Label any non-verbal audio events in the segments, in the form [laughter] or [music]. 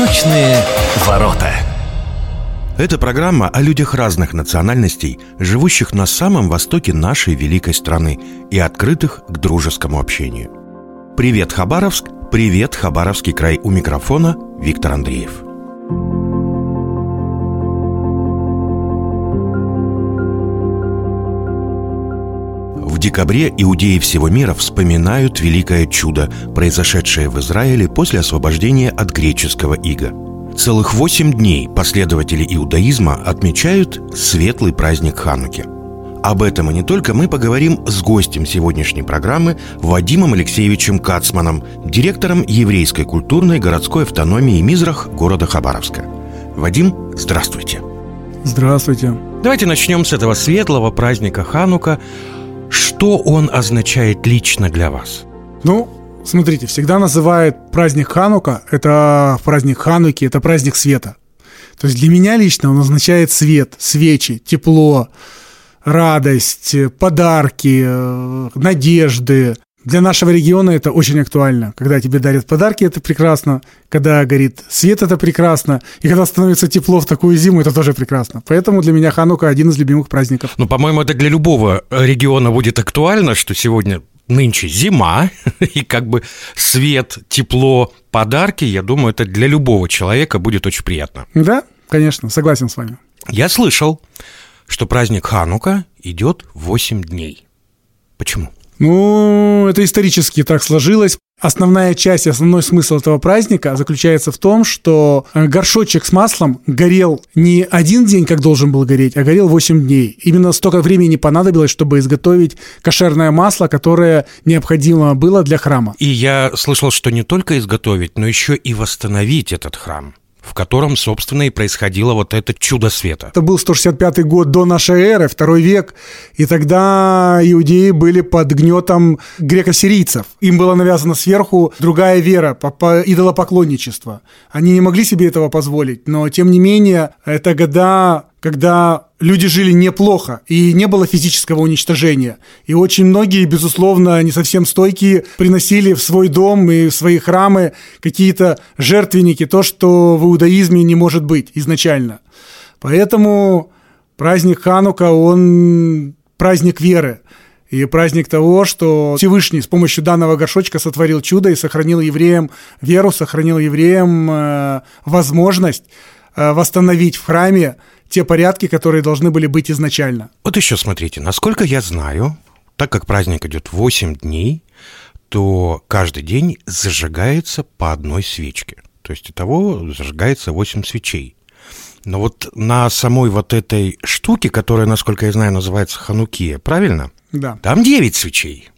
Восточные ворота. Это программа о людях разных национальностей, живущих на самом востоке нашей великой страны и открытых к дружескому общению. Привет, Хабаровск! Привет, Хабаровский край! У микрофона Виктор Андреев. Декабре иудеи всего мира вспоминают великое чудо, произошедшее в Израиле после освобождения от греческого ига. Целых восемь дней последователи иудаизма отмечают светлый праздник Хануки. Об этом и не только мы поговорим с гостем сегодняшней программы Вадимом Алексеевичем Кацманом, директором еврейской культурной городской автономии Мизрах города Хабаровска. Вадим, здравствуйте. Здравствуйте. Давайте начнем с этого светлого праздника Ханука. Что он означает лично для вас? Ну, смотрите, всегда называют праздник Ханука, это праздник Хануки, это праздник света. То есть для меня лично он означает свет, свечи, тепло, радость, подарки, э, надежды. Для нашего региона это очень актуально. Когда тебе дарят подарки, это прекрасно. Когда горит свет, это прекрасно. И когда становится тепло в такую зиму, это тоже прекрасно. Поэтому для меня Ханука один из любимых праздников. Ну, по-моему, это для любого региона будет актуально, что сегодня нынче зима, [laughs] и как бы свет, тепло, подарки, я думаю, это для любого человека будет очень приятно. Да, конечно, согласен с вами. Я слышал, что праздник Ханука идет 8 дней. Почему? Ну, это исторически так сложилось. Основная часть, основной смысл этого праздника заключается в том, что э, горшочек с маслом горел не один день, как должен был гореть, а горел 8 дней. Именно столько времени понадобилось, чтобы изготовить кошерное масло, которое необходимо было для храма. И я слышал, что не только изготовить, но еще и восстановить этот храм в котором, собственно, и происходило вот это чудо света. Это был 165 год до нашей эры, второй век, и тогда иудеи были под гнетом греко-сирийцев. Им была навязана сверху другая вера, идолопоклонничество. Они не могли себе этого позволить, но, тем не менее, это года когда люди жили неплохо и не было физического уничтожения. И очень многие, безусловно, не совсем стойкие, приносили в свой дом и в свои храмы какие-то жертвенники, то, что в иудаизме не может быть изначально. Поэтому праздник Ханука, он праздник веры. И праздник того, что Всевышний с помощью данного горшочка сотворил чудо и сохранил евреям веру, сохранил евреям э, возможность э, восстановить в храме те порядки, которые должны были быть изначально. Вот еще смотрите, насколько я знаю, так как праздник идет 8 дней, то каждый день зажигается по одной свечке. То есть того зажигается 8 свечей. Но вот на самой вот этой штуке, которая, насколько я знаю, называется ханукия, правильно? Да. Там 9 свечей.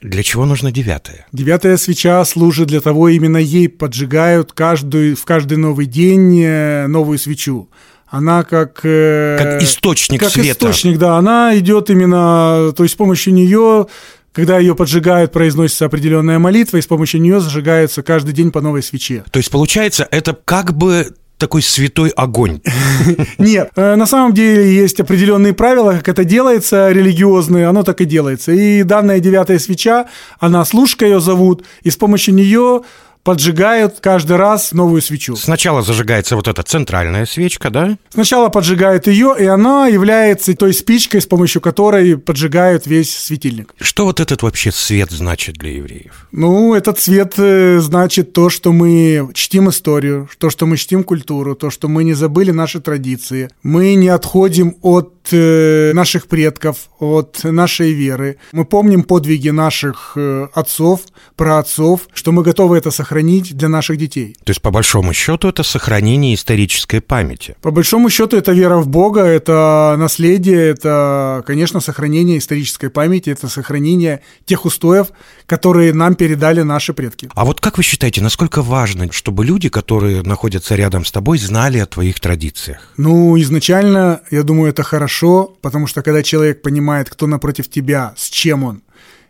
Для чего нужна девятая? Девятая свеча служит для того, именно ей поджигают каждую, в каждый новый день э, новую свечу она как... Э, как источник как света. источник, да. Она идет именно... То есть с помощью нее, когда ее поджигают, произносится определенная молитва, и с помощью нее зажигается каждый день по новой свече. То есть получается, это как бы такой святой огонь. [laughs] Нет, э, на самом деле есть определенные правила, как это делается, религиозные, оно так и делается. И данная девятая свеча, она служка ее зовут, и с помощью нее поджигают каждый раз новую свечу. Сначала зажигается вот эта центральная свечка, да? Сначала поджигают ее, и она является той спичкой, с помощью которой поджигают весь светильник. Что вот этот вообще свет значит для евреев? Ну, этот свет э, значит то, что мы чтим историю, то, что мы чтим культуру, то, что мы не забыли наши традиции. Мы не отходим от э, наших предков, от нашей веры. Мы помним подвиги наших э, отцов, праотцов, что мы готовы это сохранить сохранить для наших детей. То есть, по большому счету, это сохранение исторической памяти? По большому счету, это вера в Бога, это наследие, это, конечно, сохранение исторической памяти, это сохранение тех устоев, которые нам передали наши предки. А вот как вы считаете, насколько важно, чтобы люди, которые находятся рядом с тобой, знали о твоих традициях? Ну, изначально, я думаю, это хорошо, потому что когда человек понимает, кто напротив тебя, с чем он,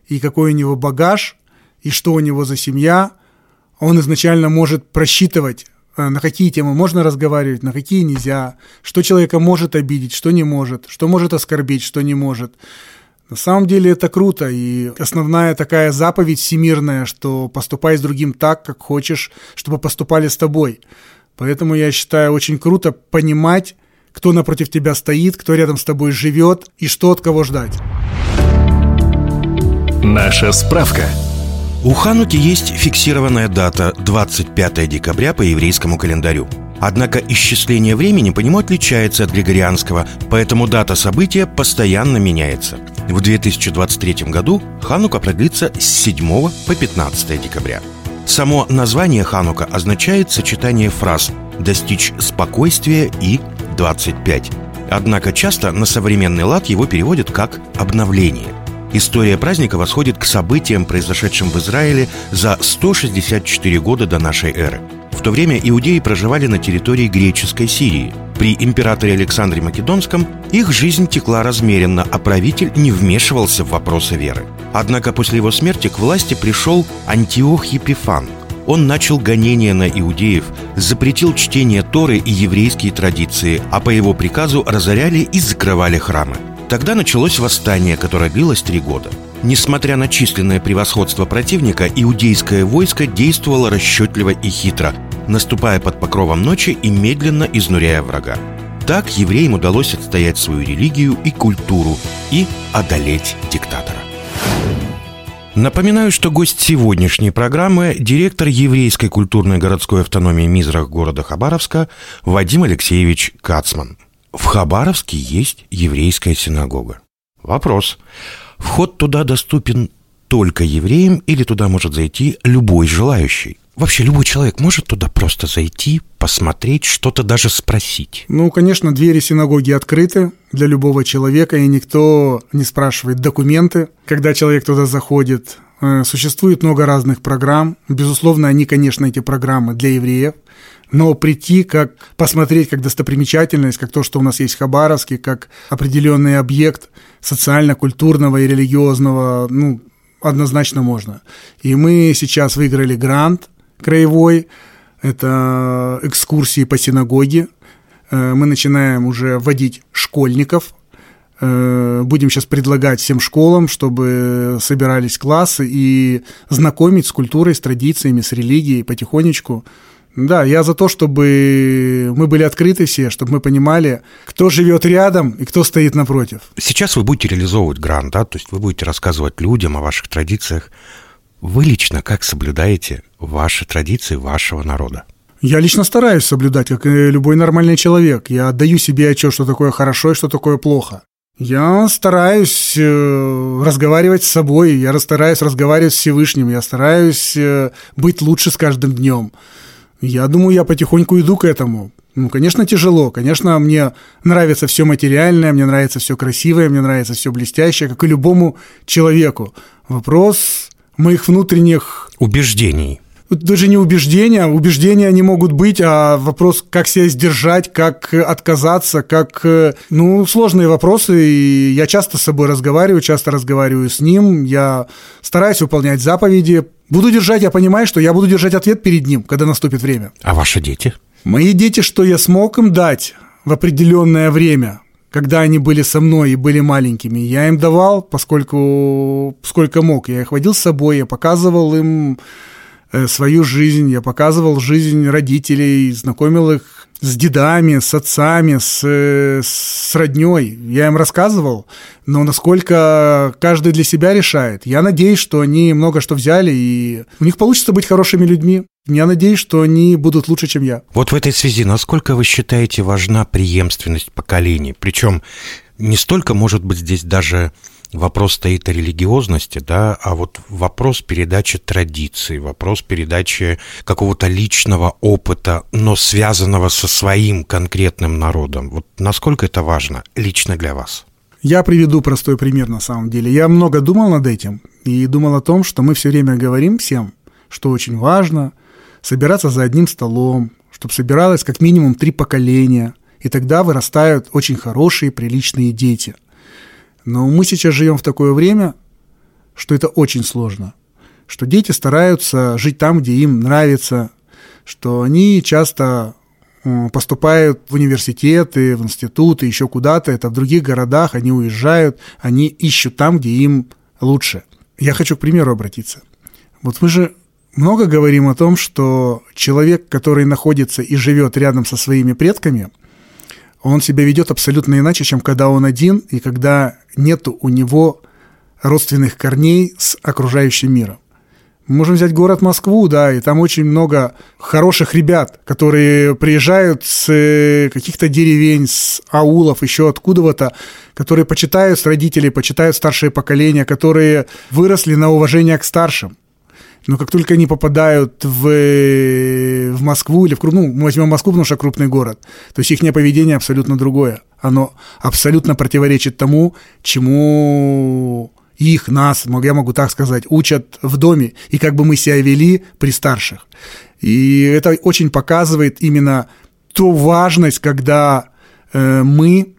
и какой у него багаж, и что у него за семья, он изначально может просчитывать, э, на какие темы можно разговаривать, на какие нельзя, что человека может обидеть, что не может, что может оскорбить, что не может. На самом деле это круто, и основная такая заповедь всемирная, что поступай с другим так, как хочешь, чтобы поступали с тобой. Поэтому я считаю очень круто понимать, кто напротив тебя стоит, кто рядом с тобой живет и что от кого ждать. Наша справка. У Хануки есть фиксированная дата 25 декабря по еврейскому календарю. Однако исчисление времени по нему отличается от григорианского, поэтому дата события постоянно меняется. В 2023 году Ханука продлится с 7 по 15 декабря. Само название Ханука означает сочетание фраз «достичь спокойствия» и «25». Однако часто на современный лад его переводят как «обновление». История праздника восходит к событиям, произошедшим в Израиле за 164 года до нашей эры. В то время иудеи проживали на территории греческой Сирии. При императоре Александре Македонском их жизнь текла размеренно, а правитель не вмешивался в вопросы веры. Однако после его смерти к власти пришел Антиох Епифан. Он начал гонения на иудеев, запретил чтение Торы и еврейские традиции, а по его приказу разоряли и закрывали храмы. Тогда началось восстание, которое длилось три года. Несмотря на численное превосходство противника, иудейское войско действовало расчетливо и хитро, наступая под покровом ночи и медленно изнуряя врага. Так евреям удалось отстоять свою религию и культуру и одолеть диктатора. Напоминаю, что гость сегодняшней программы – директор еврейской культурной городской автономии Мизрах города Хабаровска Вадим Алексеевич Кацман – в Хабаровске есть еврейская синагога. Вопрос. Вход туда доступен только евреям или туда может зайти любой желающий? Вообще любой человек может туда просто зайти, посмотреть, что-то даже спросить? Ну, конечно, двери синагоги открыты для любого человека, и никто не спрашивает документы, когда человек туда заходит. Э, существует много разных программ. Безусловно, они, конечно, эти программы для евреев но прийти, как посмотреть как достопримечательность, как то, что у нас есть в Хабаровске, как определенный объект социально-культурного и религиозного, ну, однозначно можно. И мы сейчас выиграли грант краевой, это экскурсии по синагоге. Э, мы начинаем уже вводить школьников, э, Будем сейчас предлагать всем школам, чтобы собирались классы и знакомить с культурой, с традициями, с религией потихонечку. Да, я за то, чтобы мы были открыты все, чтобы мы понимали, кто живет рядом и кто стоит напротив. Сейчас вы будете реализовывать грант, да, то есть вы будете рассказывать людям о ваших традициях. Вы лично как соблюдаете ваши традиции вашего народа? Я лично стараюсь соблюдать, как и любой нормальный человек. Я отдаю себе отчет, что такое хорошо и что такое плохо. Я стараюсь э, разговаривать с собой, я стараюсь разговаривать с Всевышним, я стараюсь э, быть лучше с каждым днем. Я думаю, я потихоньку иду к этому. Ну, конечно, тяжело. Конечно, мне нравится все материальное, мне нравится все красивое, мне нравится все блестящее, как и любому человеку. Вопрос моих внутренних... Убеждений. Даже не убеждения, убеждения они могут быть, а вопрос, как себя сдержать, как отказаться, как... Ну, сложные вопросы, и я часто с собой разговариваю, часто разговариваю с ним, я стараюсь выполнять заповеди, Буду держать, я понимаю, что я буду держать ответ перед ним, когда наступит время. А ваши дети? Мои дети, что я смог им дать в определенное время, когда они были со мной и были маленькими, я им давал, поскольку сколько мог. Я их водил с собой, я показывал им э, свою жизнь, я показывал жизнь родителей, знакомил их с дедами, с отцами, с, с родней. Я им рассказывал, но насколько каждый для себя решает. Я надеюсь, что они много что взяли, и у них получится быть хорошими людьми. Я надеюсь, что они будут лучше, чем я. Вот в этой связи, насколько вы считаете важна преемственность поколений? Причем не столько, может быть, здесь даже вопрос стоит о религиозности, да, а вот вопрос передачи традиций, вопрос передачи какого-то личного опыта, но связанного со своим конкретным народом. Вот насколько это важно лично для вас? Я приведу простой пример на самом деле. Я много думал над этим и думал о том, что мы все время говорим всем, что очень важно собираться за одним столом, чтобы собиралось как минимум три поколения, и тогда вырастают очень хорошие, приличные дети – но мы сейчас живем в такое время, что это очень сложно. Что дети стараются жить там, где им нравится, что они часто поступают в университеты, в институты, еще куда-то, это в других городах, они уезжают, они ищут там, где им лучше. Я хочу к примеру обратиться. Вот мы же много говорим о том, что человек, который находится и живет рядом со своими предками, он себя ведет абсолютно иначе, чем когда он один и когда нет у него родственных корней с окружающим миром. Мы можем взять город Москву, да, и там очень много хороших ребят, которые приезжают с э, каких-то деревень, с аулов, еще откуда-то, которые почитают родителей, почитают старшее поколение, которые выросли на уважение к старшим. Но как только они попадают в, в Москву или в ну, мы возьмем Москву, потому что крупный город, то есть их поведение абсолютно другое. Оно абсолютно противоречит тому, чему их, нас, я могу так сказать, учат в доме, и как бы мы себя вели при старших. И это очень показывает именно ту важность, когда э, мы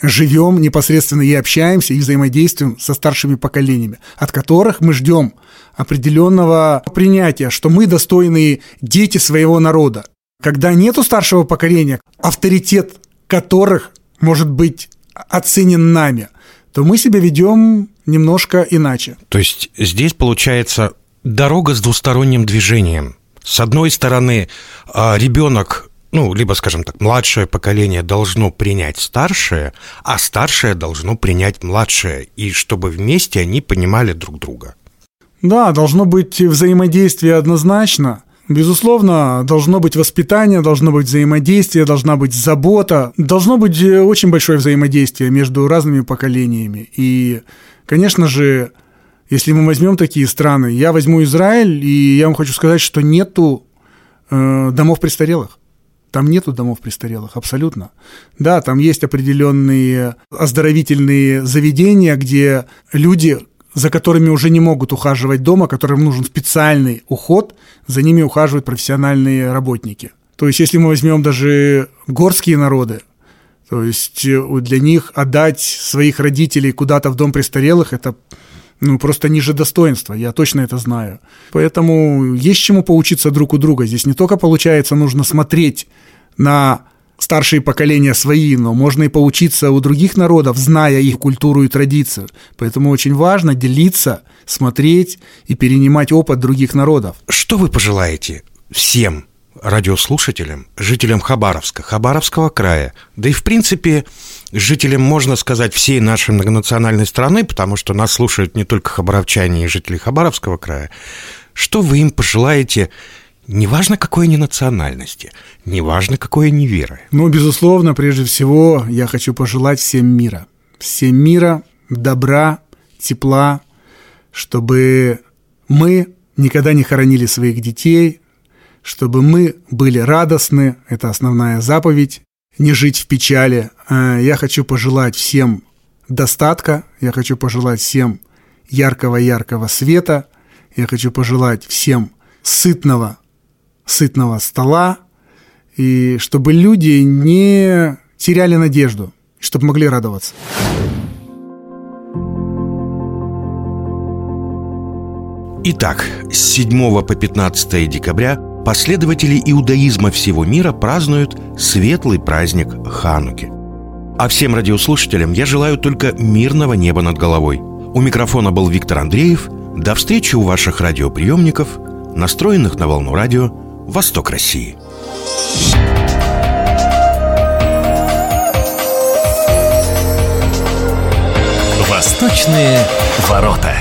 живем непосредственно и общаемся, и взаимодействуем со старшими поколениями, от которых мы ждем определенного принятия, что мы достойные дети своего народа. Когда нету старшего поколения, авторитет которых может быть оценен нами, то мы себя ведем немножко иначе. То есть здесь получается дорога с двусторонним движением. С одной стороны, а, ребенок ну, либо, скажем так, младшее поколение должно принять старшее, а старшее должно принять младшее, и чтобы вместе они понимали друг друга. Да, должно быть взаимодействие однозначно. Безусловно, должно быть воспитание, должно быть взаимодействие, должна быть забота, должно быть э, очень большое взаимодействие между разными поколениями. И, конечно же, если мы возьмем такие страны, я возьму Израиль, и я вам хочу сказать, что нету э, домов престарелых. Там нету домов престарелых, абсолютно. Да, там есть определенные оздоровительные заведения, где люди за которыми уже не могут ухаживать дома, которым нужен специальный уход, за ними ухаживают профессиональные работники. То есть, если мы возьмем даже горские народы, то есть э, для них отдать своих родителей куда-то в дом престарелых – это ну, просто ниже достоинства, я точно это знаю. Поэтому есть чему поучиться друг у друга. Здесь не только, получается, нужно смотреть на старшие поколения свои, но можно и поучиться у других народов, зная их культуру и традицию. Поэтому очень важно делиться, смотреть и перенимать опыт других народов. Что вы пожелаете всем радиослушателям, жителям Хабаровска, Хабаровского края, да и, в принципе, жителям, можно сказать, всей нашей многонациональной страны, потому что нас слушают не только хабаровчане и жители Хабаровского края, что вы им пожелаете Неважно, какой они национальности, неважно, какой они веры. Ну, безусловно, прежде всего, я хочу пожелать всем мира. Всем мира, добра, тепла, чтобы мы никогда не хоронили своих детей, чтобы мы были радостны, это основная заповедь, не жить в печали. А, я хочу пожелать всем достатка, я хочу пожелать всем яркого-яркого света, я хочу пожелать всем сытного сытного стола, и чтобы люди не теряли надежду, чтобы могли радоваться. Итак, с 7 по 15 декабря последователи иудаизма всего мира празднуют светлый праздник Хануки. А всем радиослушателям я желаю только мирного неба над головой. У микрофона был Виктор Андреев. До встречи у ваших радиоприемников, настроенных на волну радио Восток России. Восточные ворота.